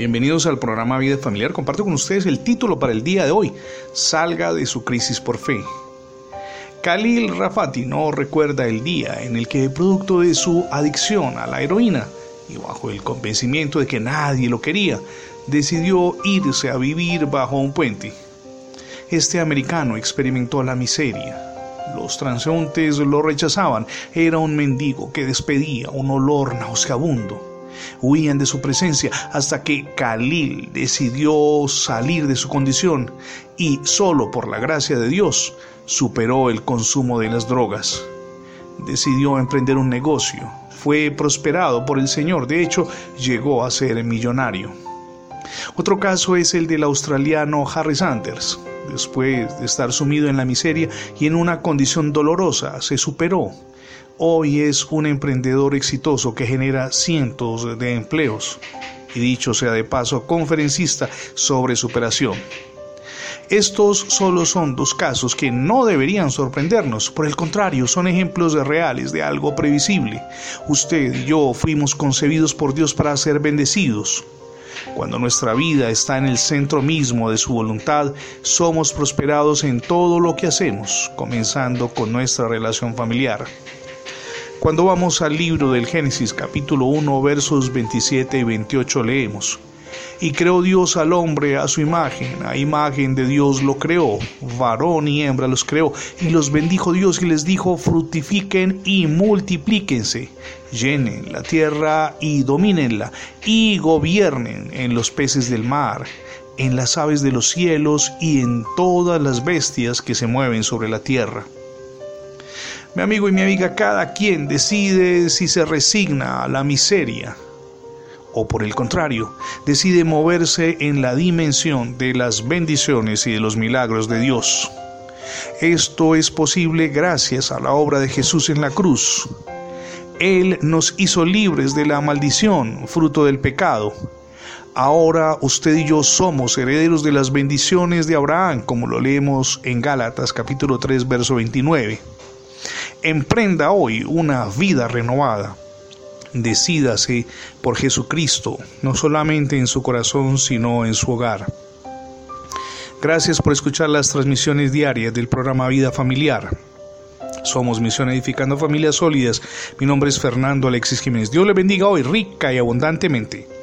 Bienvenidos al programa Vida Familiar. Comparto con ustedes el título para el día de hoy, Salga de su crisis por fe. Khalil Rafati no recuerda el día en el que, producto de su adicción a la heroína y bajo el convencimiento de que nadie lo quería, decidió irse a vivir bajo un puente. Este americano experimentó la miseria. Los transeúntes lo rechazaban. Era un mendigo que despedía un olor nauseabundo huían de su presencia hasta que Khalil decidió salir de su condición y solo por la gracia de Dios superó el consumo de las drogas. Decidió emprender un negocio, fue prosperado por el Señor, de hecho llegó a ser millonario. Otro caso es el del australiano Harry Sanders. Después de estar sumido en la miseria y en una condición dolorosa, se superó hoy es un emprendedor exitoso que genera cientos de empleos y dicho sea de paso, conferencista sobre superación. Estos solo son dos casos que no deberían sorprendernos, por el contrario, son ejemplos reales de algo previsible. Usted y yo fuimos concebidos por Dios para ser bendecidos. Cuando nuestra vida está en el centro mismo de su voluntad, somos prosperados en todo lo que hacemos, comenzando con nuestra relación familiar. Cuando vamos al libro del Génesis capítulo 1 versos 27 y 28 leemos, y creó Dios al hombre a su imagen, a imagen de Dios lo creó, varón y hembra los creó, y los bendijo Dios y les dijo, fructifiquen y multiplíquense, llenen la tierra y domínenla, y gobiernen en los peces del mar, en las aves de los cielos y en todas las bestias que se mueven sobre la tierra. Mi amigo y mi amiga, cada quien decide si se resigna a la miseria o por el contrario, decide moverse en la dimensión de las bendiciones y de los milagros de Dios. Esto es posible gracias a la obra de Jesús en la cruz. Él nos hizo libres de la maldición, fruto del pecado. Ahora usted y yo somos herederos de las bendiciones de Abraham, como lo leemos en Gálatas capítulo 3, verso 29. Emprenda hoy una vida renovada. Decídase por Jesucristo, no solamente en su corazón, sino en su hogar. Gracias por escuchar las transmisiones diarias del programa Vida Familiar. Somos Misión Edificando Familias Sólidas. Mi nombre es Fernando Alexis Jiménez. Dios le bendiga hoy rica y abundantemente.